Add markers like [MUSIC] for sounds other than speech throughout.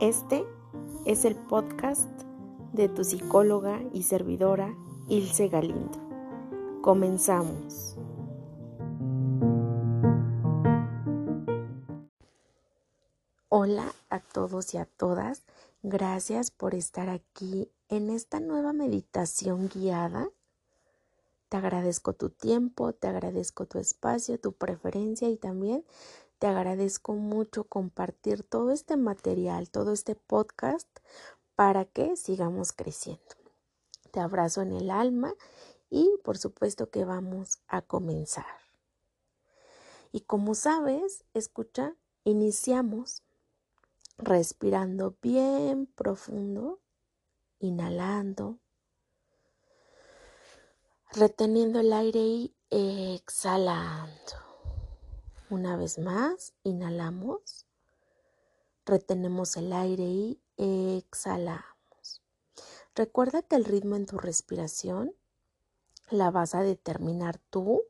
Este es el podcast de tu psicóloga y servidora Ilse Galindo. Comenzamos. Hola a todos y a todas. Gracias por estar aquí en esta nueva meditación guiada. Te agradezco tu tiempo, te agradezco tu espacio, tu preferencia y también te agradezco mucho compartir todo este material, todo este podcast para que sigamos creciendo. Te abrazo en el alma y por supuesto que vamos a comenzar. Y como sabes, escucha, iniciamos respirando bien profundo, inhalando, reteniendo el aire y exhalando. Una vez más, inhalamos, retenemos el aire y exhalamos. Recuerda que el ritmo en tu respiración la vas a determinar tú,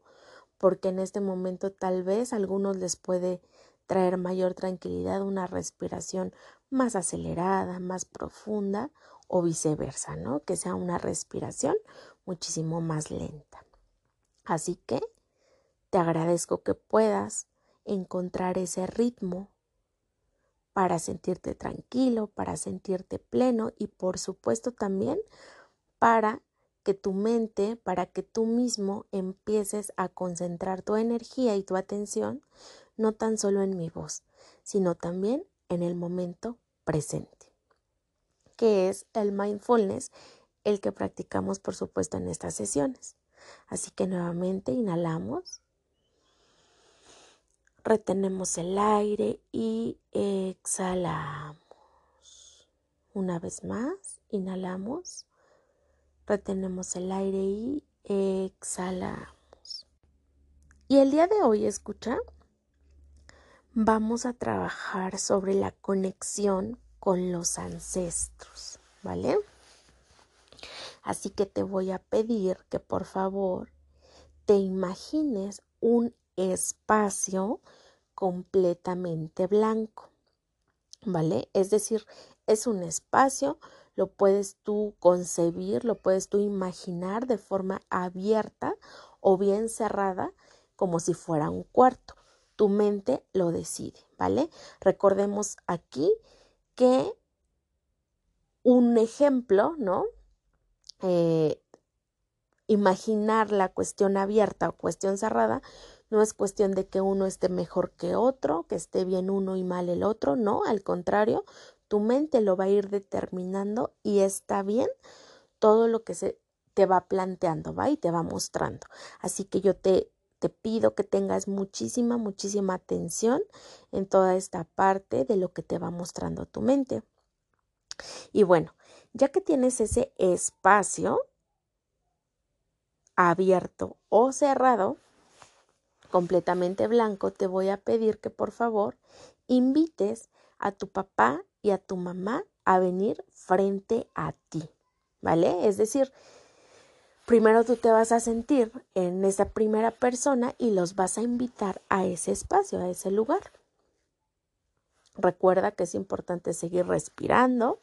porque en este momento tal vez a algunos les puede traer mayor tranquilidad una respiración más acelerada, más profunda o viceversa, ¿no? Que sea una respiración muchísimo más lenta. Así que te agradezco que puedas encontrar ese ritmo para sentirte tranquilo, para sentirte pleno y por supuesto también para que tu mente, para que tú mismo empieces a concentrar tu energía y tu atención no tan solo en mi voz, sino también en el momento presente, que es el mindfulness, el que practicamos por supuesto en estas sesiones. Así que nuevamente inhalamos retenemos el aire y exhalamos. Una vez más, inhalamos, retenemos el aire y exhalamos. Y el día de hoy, escucha, vamos a trabajar sobre la conexión con los ancestros, ¿vale? Así que te voy a pedir que por favor te imagines un espacio completamente blanco, ¿vale? Es decir, es un espacio, lo puedes tú concebir, lo puedes tú imaginar de forma abierta o bien cerrada, como si fuera un cuarto. Tu mente lo decide, ¿vale? Recordemos aquí que un ejemplo, ¿no? Eh, imaginar la cuestión abierta o cuestión cerrada no es cuestión de que uno esté mejor que otro, que esté bien uno y mal el otro, no, al contrario, tu mente lo va a ir determinando y está bien todo lo que se te va planteando, va y te va mostrando. Así que yo te te pido que tengas muchísima, muchísima atención en toda esta parte de lo que te va mostrando tu mente. Y bueno, ya que tienes ese espacio abierto o cerrado, completamente blanco, te voy a pedir que por favor invites a tu papá y a tu mamá a venir frente a ti, ¿vale? Es decir, primero tú te vas a sentir en esa primera persona y los vas a invitar a ese espacio, a ese lugar. Recuerda que es importante seguir respirando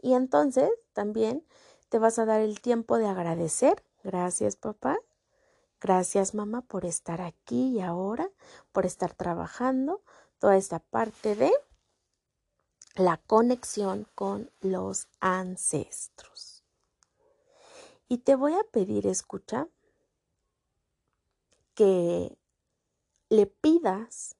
y entonces también te vas a dar el tiempo de agradecer. Gracias papá, Gracias mamá por estar aquí y ahora, por estar trabajando toda esta parte de la conexión con los ancestros. Y te voy a pedir, escucha, que le pidas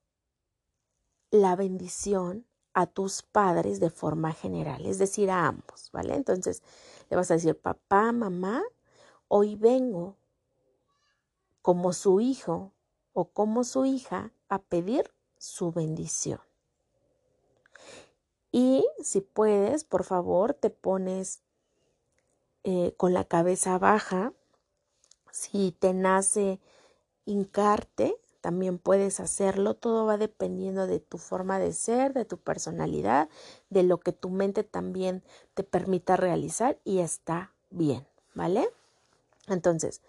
la bendición a tus padres de forma general, es decir, a ambos, ¿vale? Entonces le vas a decir, papá, mamá, hoy vengo como su hijo o como su hija a pedir su bendición. Y si puedes, por favor, te pones eh, con la cabeza baja. Si te nace hincarte, también puedes hacerlo. Todo va dependiendo de tu forma de ser, de tu personalidad, de lo que tu mente también te permita realizar y está bien, ¿vale? Entonces,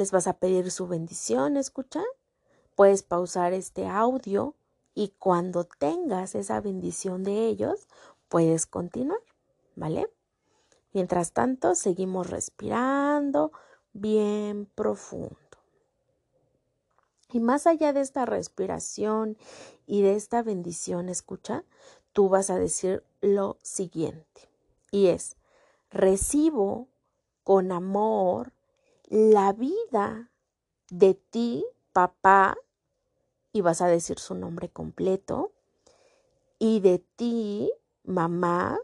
les vas a pedir su bendición, escucha. Puedes pausar este audio y cuando tengas esa bendición de ellos, puedes continuar, ¿vale? Mientras tanto, seguimos respirando bien profundo. Y más allá de esta respiración y de esta bendición, escucha, tú vas a decir lo siguiente. Y es, recibo con amor la vida de ti, papá, y vas a decir su nombre completo, y de ti, mamá.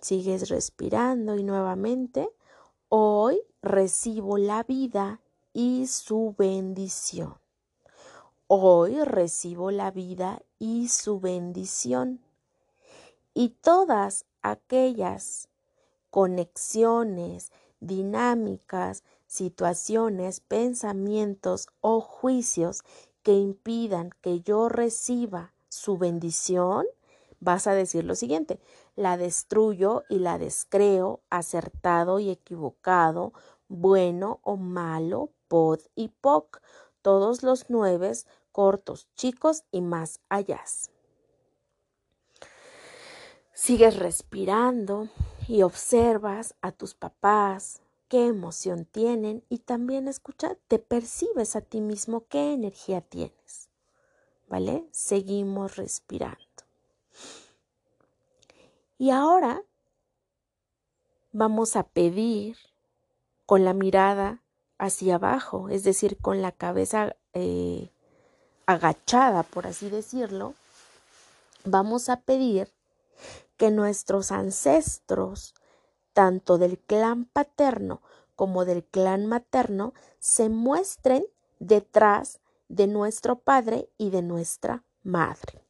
Sigues respirando y nuevamente, hoy recibo la vida y su bendición. Hoy recibo la vida y su bendición. Y todas aquellas conexiones, dinámicas, situaciones, pensamientos o juicios que impidan que yo reciba su bendición, vas a decir lo siguiente, la destruyo y la descreo, acertado y equivocado, bueno o malo, pod y poc, todos los nueve cortos, chicos y más allá. Sigues respirando y observas a tus papás, qué emoción tienen y también escucha, te percibes a ti mismo qué energía tienes. ¿Vale? Seguimos respirando. Y ahora vamos a pedir con la mirada hacia abajo, es decir, con la cabeza eh, agachada, por así decirlo, vamos a pedir que nuestros ancestros tanto del clan paterno como del clan materno, se muestren detrás de nuestro padre y de nuestra madre.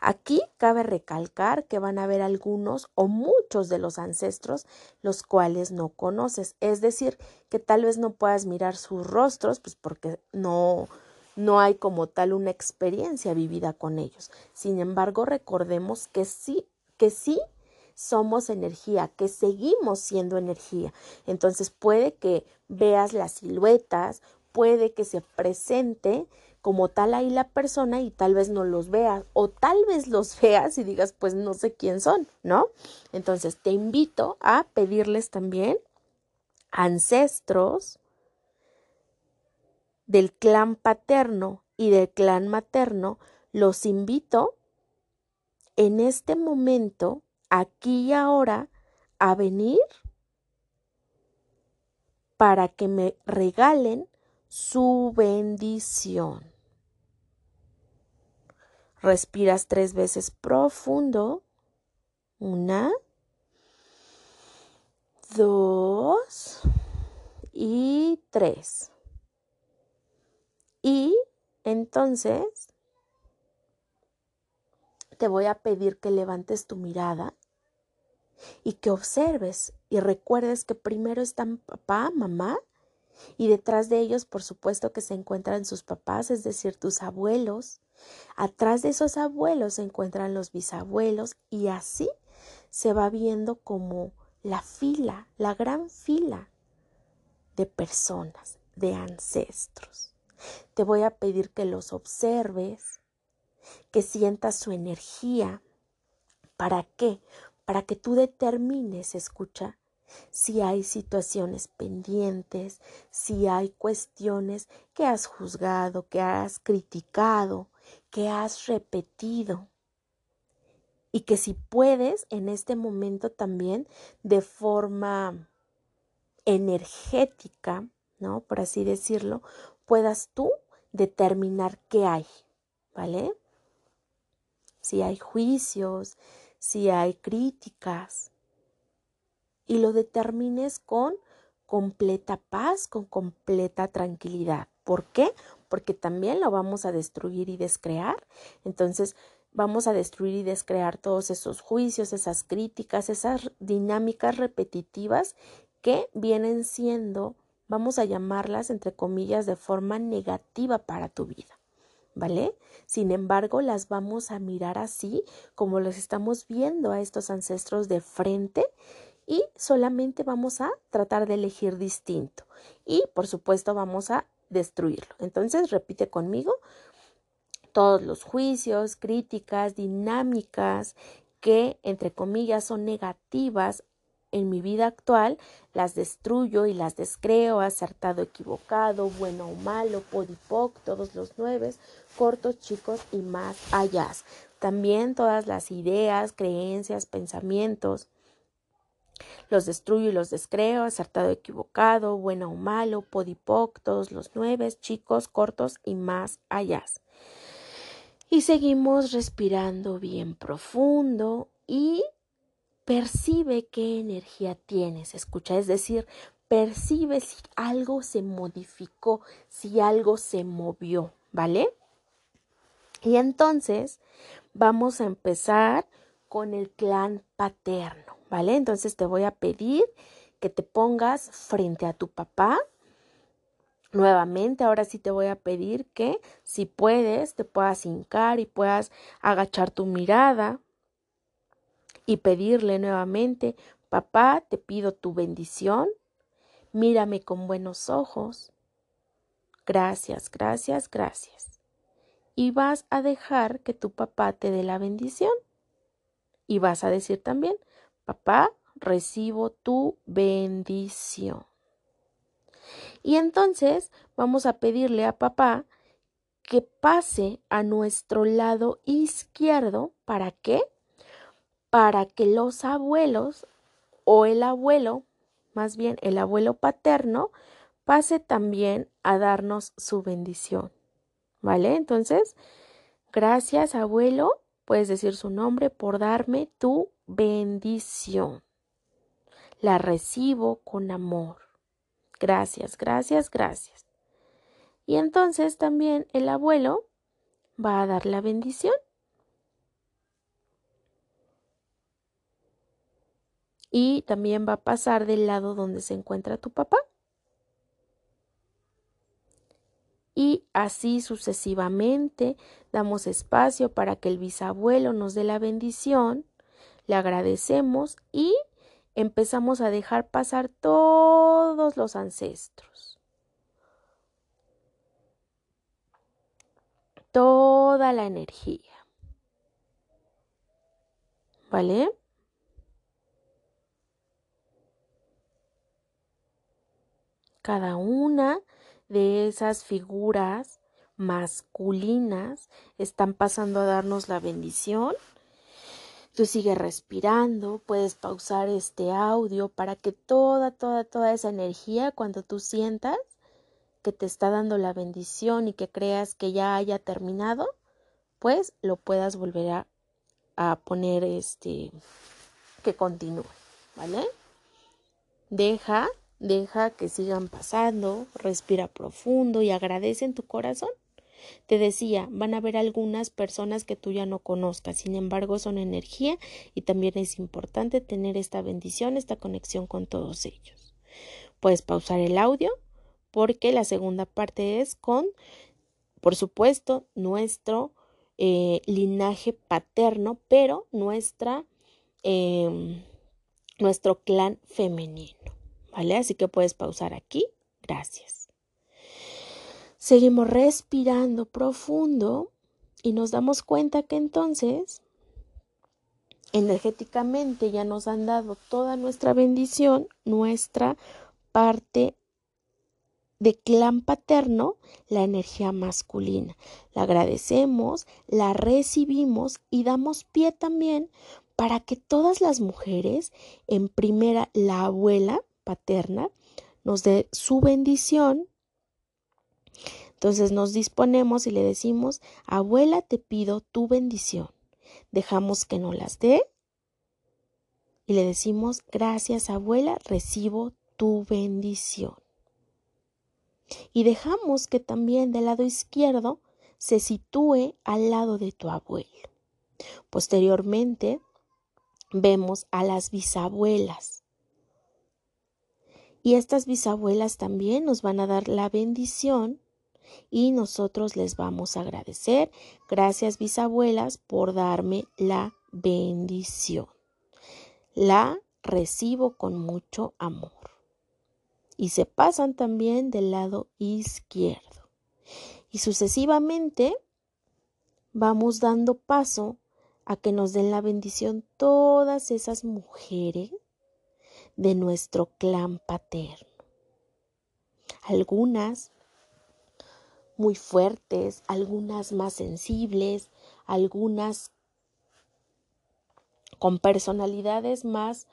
Aquí cabe recalcar que van a haber algunos o muchos de los ancestros los cuales no conoces, es decir, que tal vez no puedas mirar sus rostros, pues porque no no hay como tal una experiencia vivida con ellos. Sin embargo, recordemos que sí que sí somos energía, que seguimos siendo energía. Entonces puede que veas las siluetas, puede que se presente como tal ahí la persona y tal vez no los veas o tal vez los [LAUGHS] veas y digas pues no sé quién son, ¿no? Entonces te invito a pedirles también ancestros del clan paterno y del clan materno, los invito en este momento aquí y ahora a venir para que me regalen su bendición. Respiras tres veces profundo. Una, dos y tres. Y entonces te voy a pedir que levantes tu mirada y que observes y recuerdes que primero están papá, mamá y detrás de ellos por supuesto que se encuentran sus papás, es decir, tus abuelos. Atrás de esos abuelos se encuentran los bisabuelos y así se va viendo como la fila, la gran fila de personas, de ancestros. Te voy a pedir que los observes, que sientas su energía. ¿Para qué? Para que tú determines, escucha, si hay situaciones pendientes, si hay cuestiones que has juzgado, que has criticado, que has repetido. Y que si puedes en este momento también de forma energética, ¿no? Por así decirlo, puedas tú determinar qué hay, ¿vale? Si hay juicios, si hay críticas, y lo determines con completa paz, con completa tranquilidad. ¿Por qué? Porque también lo vamos a destruir y descrear. Entonces, vamos a destruir y descrear todos esos juicios, esas críticas, esas dinámicas repetitivas que vienen siendo, vamos a llamarlas entre comillas, de forma negativa para tu vida. ¿Vale? Sin embargo, las vamos a mirar así como los estamos viendo a estos ancestros de frente y solamente vamos a tratar de elegir distinto. Y por supuesto vamos a destruirlo. Entonces, repite conmigo todos los juicios, críticas, dinámicas que, entre comillas, son negativas en mi vida actual, las destruyo y las descreo, acertado, equivocado, bueno o malo, podipoc, todos los nueve, cortos, chicos y más allá. También todas las ideas, creencias, pensamientos, los destruyo y los descreo, acertado, equivocado, bueno o malo, podipoc, todos los nueve, chicos, cortos y más allá. Y seguimos respirando bien profundo y percibe qué energía tienes, escucha, es decir, percibe si algo se modificó, si algo se movió, ¿vale? Y entonces vamos a empezar con el clan paterno, ¿vale? Entonces te voy a pedir que te pongas frente a tu papá Nuevamente, ahora sí te voy a pedir que si puedes, te puedas hincar y puedas agachar tu mirada y pedirle nuevamente, papá, te pido tu bendición, mírame con buenos ojos. Gracias, gracias, gracias. Y vas a dejar que tu papá te dé la bendición. Y vas a decir también, papá, recibo tu bendición. Y entonces vamos a pedirle a papá que pase a nuestro lado izquierdo. ¿Para qué? Para que los abuelos o el abuelo, más bien el abuelo paterno, pase también a darnos su bendición. ¿Vale? Entonces, gracias abuelo, puedes decir su nombre por darme tu bendición. La recibo con amor. Gracias, gracias, gracias. Y entonces también el abuelo va a dar la bendición. Y también va a pasar del lado donde se encuentra tu papá. Y así sucesivamente damos espacio para que el bisabuelo nos dé la bendición, le agradecemos y empezamos a dejar pasar todos los ancestros. Toda la energía. ¿Vale? Cada una de esas figuras masculinas están pasando a darnos la bendición Tú sigues respirando, puedes pausar este audio para que toda, toda, toda esa energía, cuando tú sientas que te está dando la bendición y que creas que ya haya terminado, pues lo puedas volver a, a poner este, que continúe, ¿vale? Deja, deja que sigan pasando, respira profundo y agradece en tu corazón te decía, van a haber algunas personas que tú ya no conozcas, sin embargo son energía y también es importante tener esta bendición, esta conexión con todos ellos. Puedes pausar el audio porque la segunda parte es con, por supuesto, nuestro eh, linaje paterno, pero nuestra, em, nuestro clan femenino. ¿Vale? Así que puedes pausar aquí. Gracias. Seguimos respirando profundo y nos damos cuenta que entonces energéticamente ya nos han dado toda nuestra bendición, nuestra parte de clan paterno, la energía masculina. La agradecemos, la recibimos y damos pie también para que todas las mujeres, en primera la abuela paterna, nos dé su bendición entonces nos disponemos y le decimos, abuela, te pido tu bendición. Dejamos que nos las dé y le decimos, gracias abuela, recibo tu bendición. Y dejamos que también del lado izquierdo se sitúe al lado de tu abuelo. Posteriormente vemos a las bisabuelas. Y estas bisabuelas también nos van a dar la bendición y nosotros les vamos a agradecer. Gracias bisabuelas por darme la bendición. La recibo con mucho amor. y se pasan también del lado izquierdo. Y sucesivamente vamos dando paso a que nos den la bendición todas esas mujeres de nuestro clan paterno. Algunas muy fuertes, algunas más sensibles, algunas con personalidades más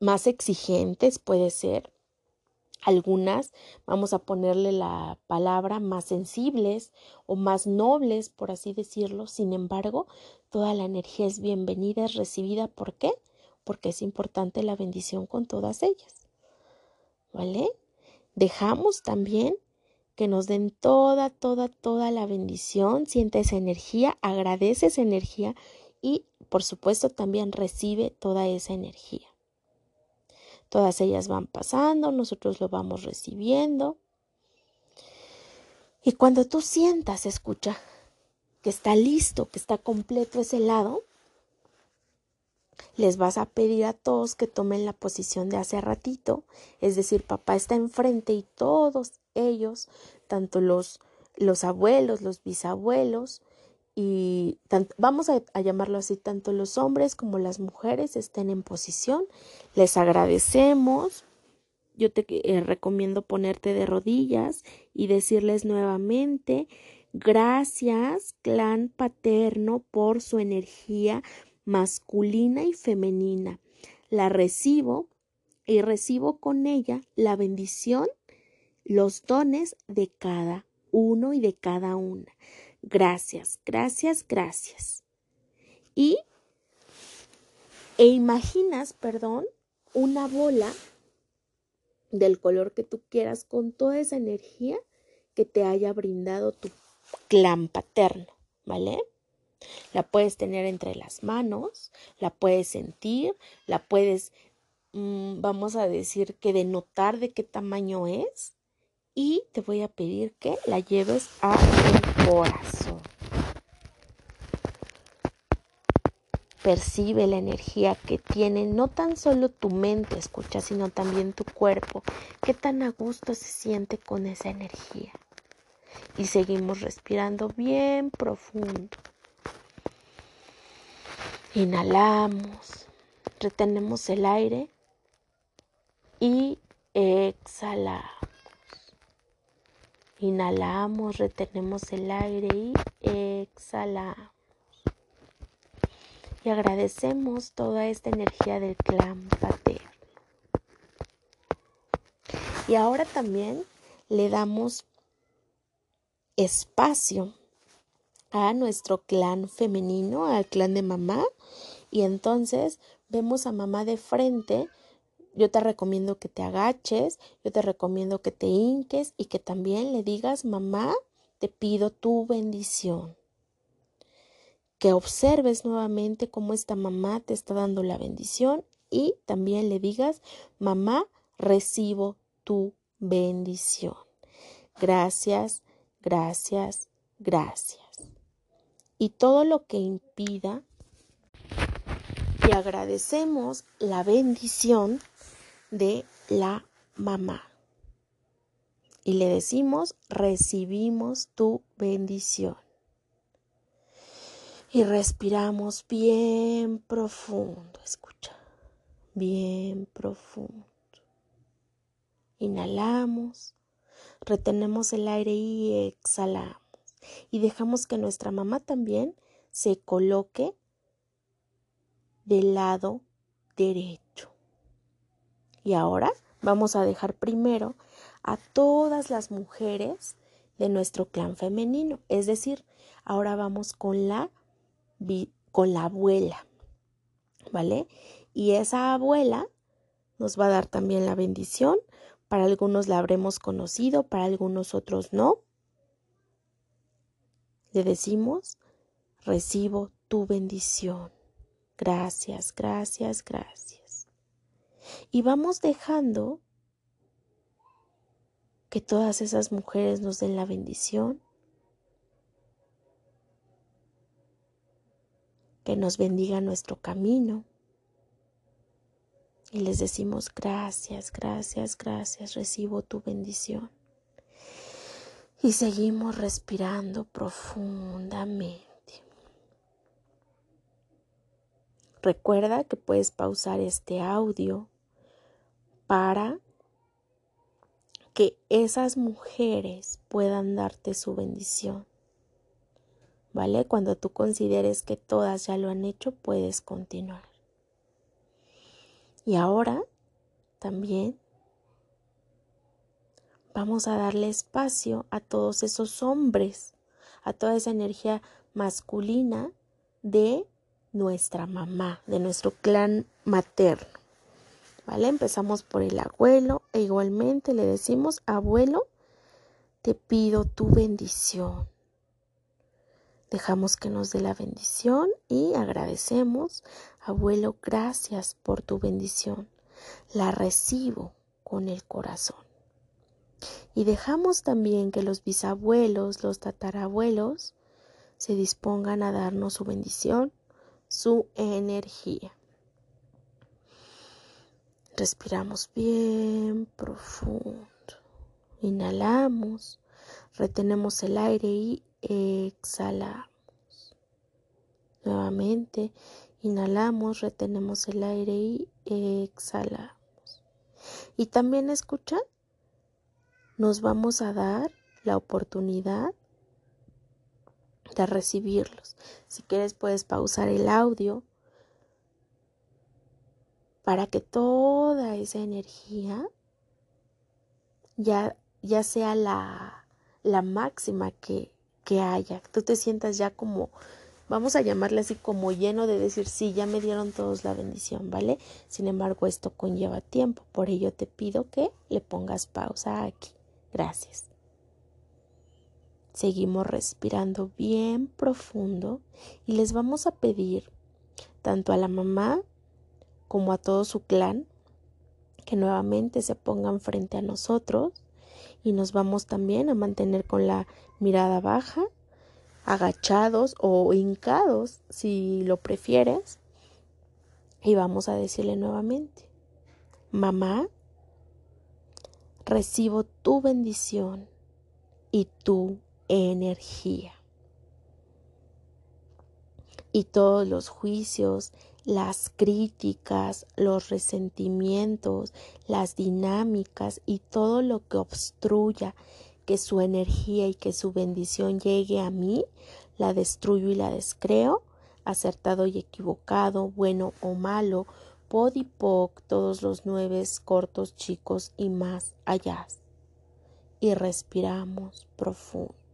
más exigentes puede ser. Algunas, vamos a ponerle la palabra, más sensibles o más nobles, por así decirlo. Sin embargo, toda la energía es bienvenida, es recibida. ¿Por qué? Porque es importante la bendición con todas ellas. ¿Vale? Dejamos también que nos den toda, toda, toda la bendición. Siente esa energía, agradece esa energía y, por supuesto, también recibe toda esa energía. Todas ellas van pasando, nosotros lo vamos recibiendo. Y cuando tú sientas, escucha, que está listo, que está completo ese lado, les vas a pedir a todos que tomen la posición de hace ratito, es decir, papá está enfrente y todos ellos, tanto los, los abuelos, los bisabuelos, y vamos a, llamarlo así, tanto los hombres como las mujeres estén en posición. Les agradecemos. Yo te eh, recomiendo ponerte de rodillas y decirles nuevamente, gracias, clan paterno, por su energía masculina y femenina. La recibo y recibo con ella la bendición, los dones de cada uno y de cada una. Gracias, gracias, gracias. Y e imaginas, perdón, una bola del color que tú quieras con toda esa energía que te haya brindado tu clan paterno, ¿vale? La puedes tener entre las manos, la puedes sentir, la puedes, mm, vamos a decir que denotar de qué tamaño es y te voy a pedir que la lleves a tu corazón. Percibe la energía que tiene no tan solo tu mente, escucha, sino también tu cuerpo. Qué tan a gusto se siente con esa energía. Y seguimos respirando bien profundo. Inhalamos, retenemos el aire y exhalamos. Inhalamos, retenemos el aire y exhalamos. Y agradecemos toda esta energía del clan paterno. Y ahora también le damos espacio a nuestro clan femenino, al clan de mamá. Y entonces vemos a mamá de frente yo te recomiendo que te agaches, yo te recomiendo que te hinques y que también le digas, mamá, te pido tu bendición. Que observes nuevamente cómo esta mamá te está dando la bendición y también le digas, mamá, recibo tu bendición. Gracias, gracias, gracias. Y todo lo que impida y agradecemos la bendición de la mamá. Y le decimos, recibimos tu bendición. Y respiramos bien profundo, escucha, bien profundo. Inhalamos, retenemos el aire y exhalamos. Y dejamos que nuestra mamá también se coloque del lado derecho. Y ahora vamos a dejar primero a todas las mujeres de nuestro clan femenino. Es decir, ahora vamos con la, con la abuela. ¿Vale? Y esa abuela nos va a dar también la bendición. Para algunos la habremos conocido, para algunos otros no. Le decimos, recibo tu bendición. Gracias, gracias, gracias y vamos dejando que todas esas mujeres nos den la bendición, que nos bendiga nuestro camino, Y les decimos gracias, gracias, gracias, recibo tu bendición. Y seguimos respirando profundamente. Recuerda que puedes pausar este audio para que esas mujeres puedan darte su bendición. ¿Vale? Cuando tú consideres que todas ya lo han hecho, puedes continuar. Y ahora también vamos a darle espacio a todos esos hombres, a toda esa energía masculina de nuestra mamá, de nuestro clan materno. ¿Vale? Empezamos por el abuelo e igualmente le decimos, abuelo, te pido tu bendición. Dejamos que nos dé la bendición y agradecemos, abuelo, gracias por tu bendición. La recibo con el corazón. Y dejamos también que los bisabuelos, los tatarabuelos, se dispongan a darnos su bendición, su energía. Respiramos bien profundo. Inhalamos, retenemos el aire y exhalamos. Nuevamente, inhalamos, retenemos el aire y exhalamos. Y también escucha, nos vamos a dar la oportunidad de recibirlos. Si quieres puedes pausar el audio para que toda esa energía ya, ya sea la, la máxima que, que haya. Tú te sientas ya como, vamos a llamarle así como lleno de decir, sí, ya me dieron todos la bendición, ¿vale? Sin embargo, esto conlleva tiempo. Por ello te pido que le pongas pausa aquí. Gracias. Seguimos respirando bien profundo y les vamos a pedir tanto a la mamá como a todo su clan, que nuevamente se pongan frente a nosotros y nos vamos también a mantener con la mirada baja, agachados o hincados si lo prefieres. Y vamos a decirle nuevamente, mamá, recibo tu bendición y tu energía. Y todos los juicios, las críticas, los resentimientos, las dinámicas y todo lo que obstruya que su energía y que su bendición llegue a mí, la destruyo y la descreo, acertado y equivocado, bueno o malo, podipoc, todos los nueve cortos, chicos y más allá. Y respiramos profundo.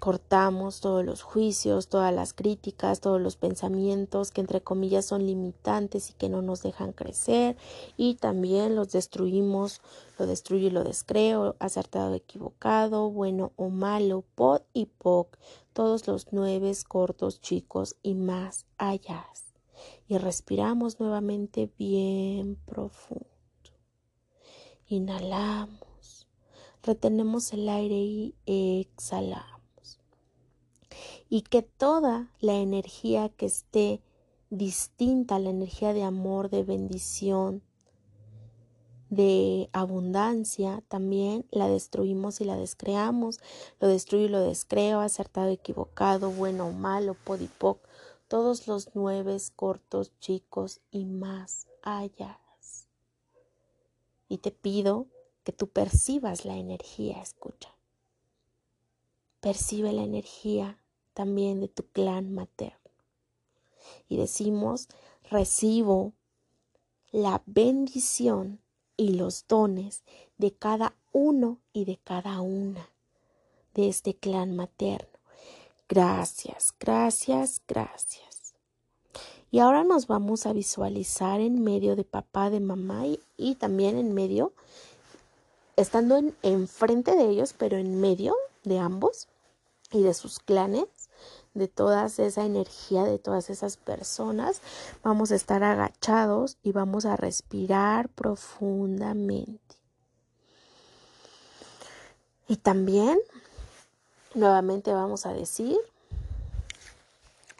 Cortamos todos los juicios, todas las críticas, todos los pensamientos que entre comillas son limitantes y que no nos dejan crecer y también los destruimos, lo destruyo y lo descreo, acertado, equivocado, bueno o malo, pod y poc, todos los nueve cortos, chicos y más allá. Y respiramos nuevamente bien profundo. Inhalamos, retenemos el aire y exhalamos y que toda la energía que esté distinta, la energía de amor, de bendición, de abundancia, también la destruimos y la descreamos, lo destruyo y lo descreo, acertado, equivocado, bueno o malo, podipoc, todos los nueve cortos, chicos y más allá. Y te pido que tú percibas la energía, escucha. Percibe la energía también de tu clan materno. Y decimos, recibo la bendición y los dones de cada uno y de cada una de este clan materno. Gracias, gracias, gracias. Y ahora nos vamos a visualizar en medio de papá, de mamá y, también en medio, estando en, enfrente de ellos, pero en medio de ambos y de sus clanes de toda esa energía, de todas esas personas. Vamos a estar agachados y vamos a respirar profundamente. Y también, nuevamente vamos a decir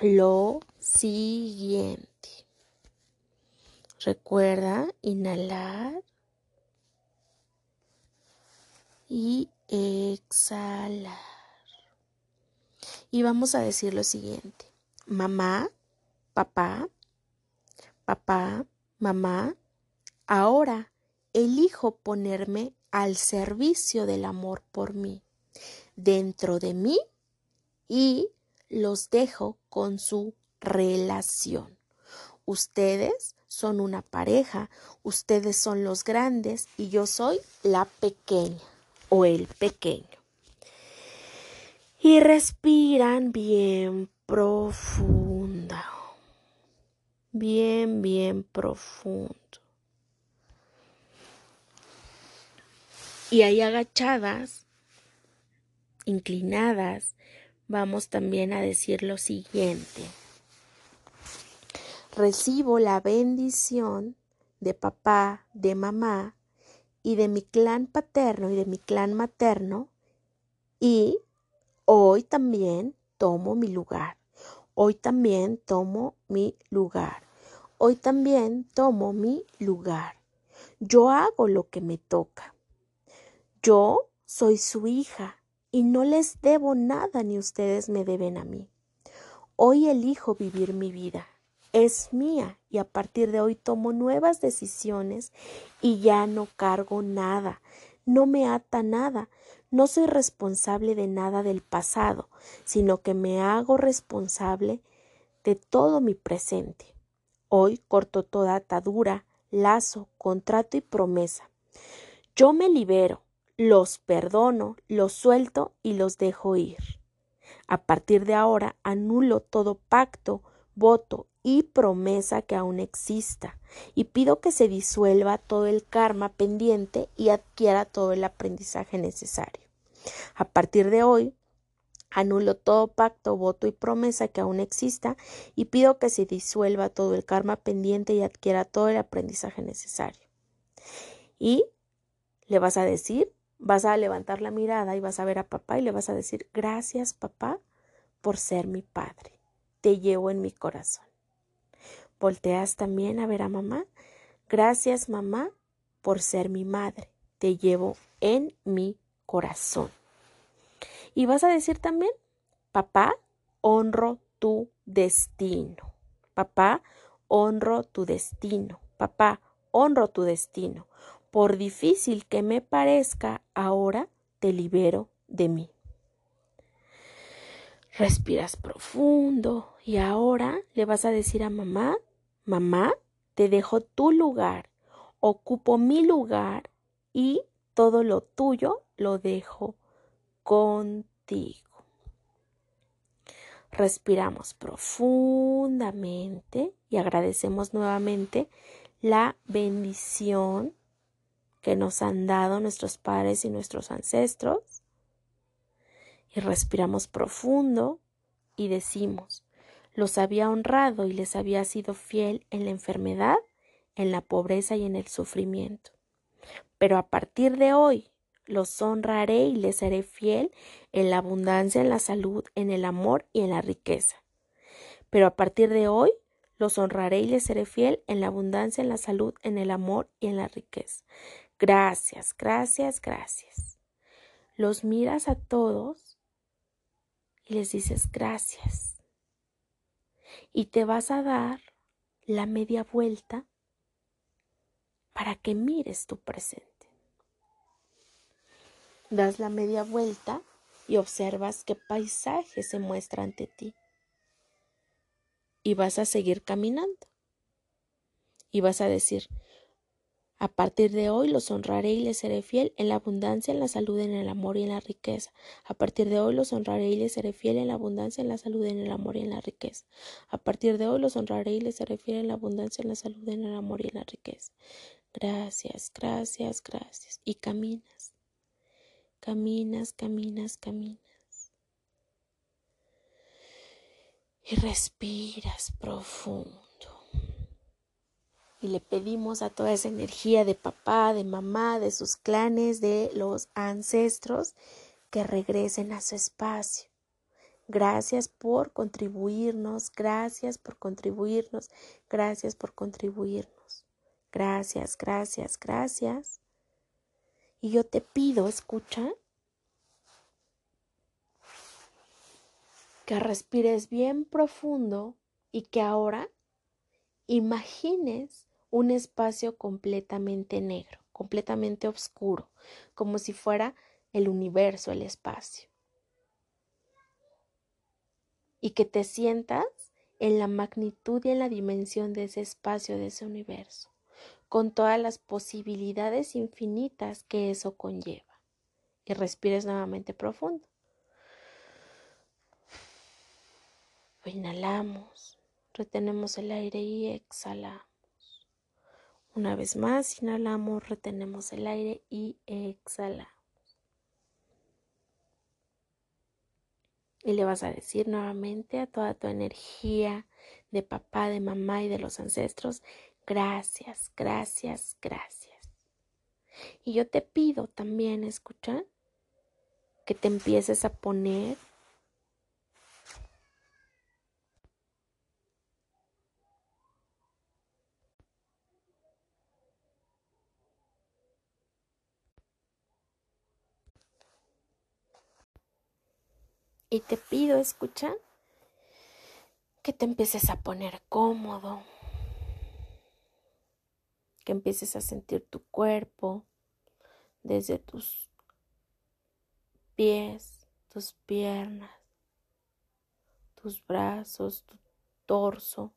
lo siguiente. Recuerda inhalar y exhalar. Y vamos a decir lo siguiente. Mamá, papá, papá, mamá, ahora elijo ponerme al servicio del amor por mí, dentro de mí y los dejo con su relación. Ustedes son una pareja, ustedes son los grandes y yo soy la pequeña o el pequeño. Y respiran bien profunda, bien, bien profundo. Y ahí agachadas, inclinadas, vamos también a decir lo siguiente. Recibo la bendición de papá, de mamá y de mi clan paterno y de mi clan materno y hoy también tomo mi lugar. Hoy también tomo mi lugar. Hoy también tomo mi lugar. Yo hago lo que me toca. Yo soy su hija y no les debo nada ni ustedes me deben a mí. Hoy elijo vivir mi vida. Es mía y a partir de hoy tomo nuevas decisiones y ya no cargo nada, no me ata nada, no soy responsable de nada del pasado, sino que me hago responsable de todo mi presente. Hoy corto toda atadura, lazo, contrato y promesa. Yo me libero, los perdono, los suelto y los dejo ir. A partir de ahora anulo todo pacto, voto y promesa que aún exista y pido que se disuelva todo el karma pendiente y adquiera todo el aprendizaje necesario. A partir de hoy, anulo todo pacto, voto y promesa que aún exista y pido que se disuelva todo el karma pendiente y adquiera todo el aprendizaje necesario. Y le vas a decir Vas a levantar la mirada y vas a ver a papá y le vas a decir, gracias papá por ser mi padre. Te llevo en mi corazón. Volteas también a ver a mamá. Gracias mamá por ser mi madre. Te llevo en mi corazón. Y vas a decir también, papá, honro tu destino. Papá, honro tu destino. Papá, honro tu destino. Por difícil que me parezca, ahora te libero de mí. Respiras profundo y ahora le vas a decir a mamá, mamá, te dejo tu lugar, ocupo mi lugar y todo lo tuyo lo dejo contigo. Respiramos profundamente y agradecemos nuevamente la bendición que nos han dado nuestros padres y nuestros ancestros. Y respiramos profundo y decimos, los había honrado y les había sido fiel en la enfermedad, en la pobreza y en el sufrimiento. Pero a partir de hoy los honraré y les seré fiel en la abundancia, en la salud, en el amor y en la riqueza. Pero a partir de hoy los honraré y les seré fiel en la abundancia, en la salud, en el amor y en la riqueza. Gracias, gracias, gracias. Los miras a todos y les dices gracias. Y te vas a dar la media vuelta para que mires tu presente. Das la media vuelta y observas qué paisaje se muestra ante ti. Y vas a seguir caminando. Y vas a decir, a partir de hoy los honraré y les seré fiel en la abundancia, en la salud, en el amor y en la riqueza. A partir de hoy los honraré y les seré fiel en la abundancia, en la salud, en el amor y en la riqueza. A partir de hoy los honraré y les seré fiel en la abundancia, en la salud, en el amor y en la riqueza. Gracias, gracias, gracias. Y caminas, caminas, caminas, caminas. Y respiras profundo y le pedimos a toda esa energía de papá, de mamá, de sus clanes, de los ancestros, que regresen a su espacio. Gracias por contribuirnos, gracias por contribuirnos, gracias por contribuirnos. gracias, gracias, gracias. Y yo te pido, escucha, que respires bien profundo y que ahora imagines un espacio completamente negro, completamente oscuro, como si fuera el universo, el espacio. Y que te sientas en la magnitud y en la dimensión de ese espacio, de ese universo, con todas las posibilidades infinitas que eso conlleva. Y respires nuevamente profundo. Inhalamos, retenemos el aire y exhalamos. Una vez más, inhalamos, retenemos el aire y exhalamos. Y le vas a decir nuevamente a toda tu energía de papá, de mamá y de los ancestros, gracias, gracias, gracias. Y yo te pido también, escucha, que te empieces a poner Y te pido, escucha, que te empieces a poner cómodo, que empieces a sentir tu cuerpo desde tus pies, tus piernas, tus brazos, tu torso,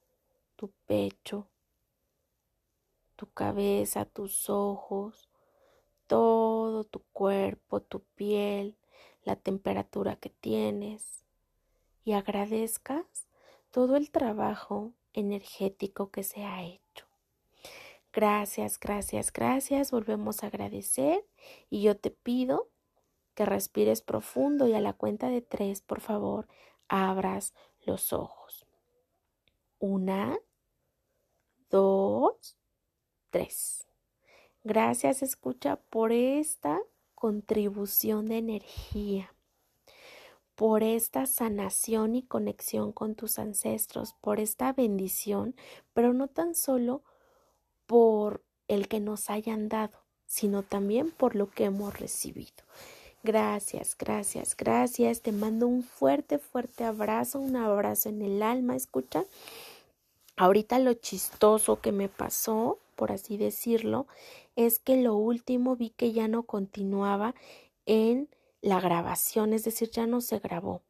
tu pecho, tu cabeza, tus ojos, todo tu cuerpo, tu piel, la temperatura que tienes y agradezcas todo el trabajo energético que se ha hecho. Gracias, gracias, gracias. Volvemos a agradecer y yo te pido que respires profundo y a la cuenta de tres, por favor, abras los ojos. Una, dos, tres. Gracias, escucha, por esta contribución de energía, por esta sanación y conexión con tus ancestros, por esta bendición, pero no tan solo por el que nos hayan dado, sino también por lo que hemos recibido. Gracias, gracias, gracias. Te mando un fuerte, fuerte abrazo, un abrazo en el alma. Escucha, ahorita lo chistoso que me pasó, por así decirlo, es que lo último vi que ya no continuaba en la grabación, es decir, ya no se grabó.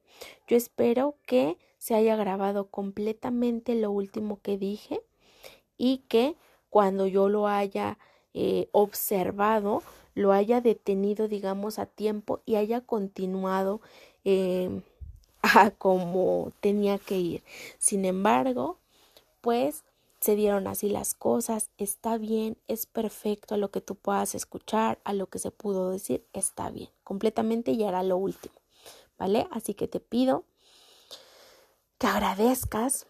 Yo espero que se haya grabado completamente lo último que dije y que cuando yo lo haya eh, observado, lo haya detenido, digamos, a tiempo y haya continuado eh, [LAUGHS] a como tenía que ir. Sin embargo, pues se dieron así las cosas, está bien, es perfecto a lo que tú puedas escuchar, a lo que se pudo decir, está bien, completamente y era lo último, ¿vale? Así que te pido que agradezcas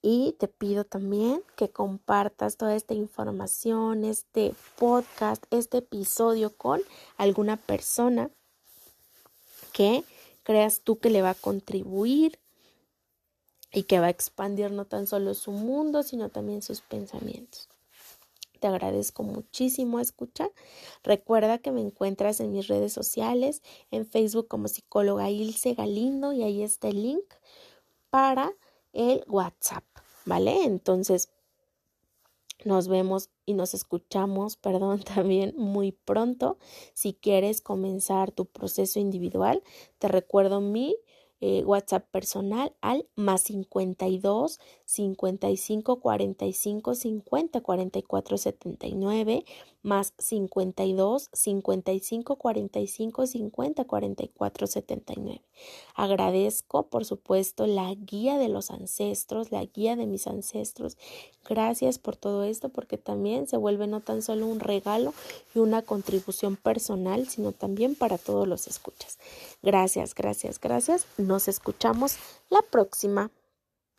y te pido también que compartas toda esta información, este podcast, este episodio con alguna persona que creas tú que le va a contribuir y que va a expandir no tan solo su mundo, sino también sus pensamientos. Te agradezco muchísimo escucha. Recuerda que me encuentras en mis redes sociales, en Facebook como psicóloga Ilse Galindo y ahí está el link para el WhatsApp, ¿vale? Entonces, nos vemos y nos escuchamos, [LAUGHS] perdón, también muy pronto. Si quieres comenzar tu proceso individual, te recuerdo mi eh, WhatsApp personal al más 52 55 45 50 44 79 más 52 55 45 50 44 79. Agradezco, por supuesto, la guía de los ancestros, la guía de mis ancestros. Gracias por todo esto porque también se vuelve no tan solo un regalo y una contribución personal, sino también para todos los escuchas. Gracias, gracias, gracias. Nos escuchamos la próxima.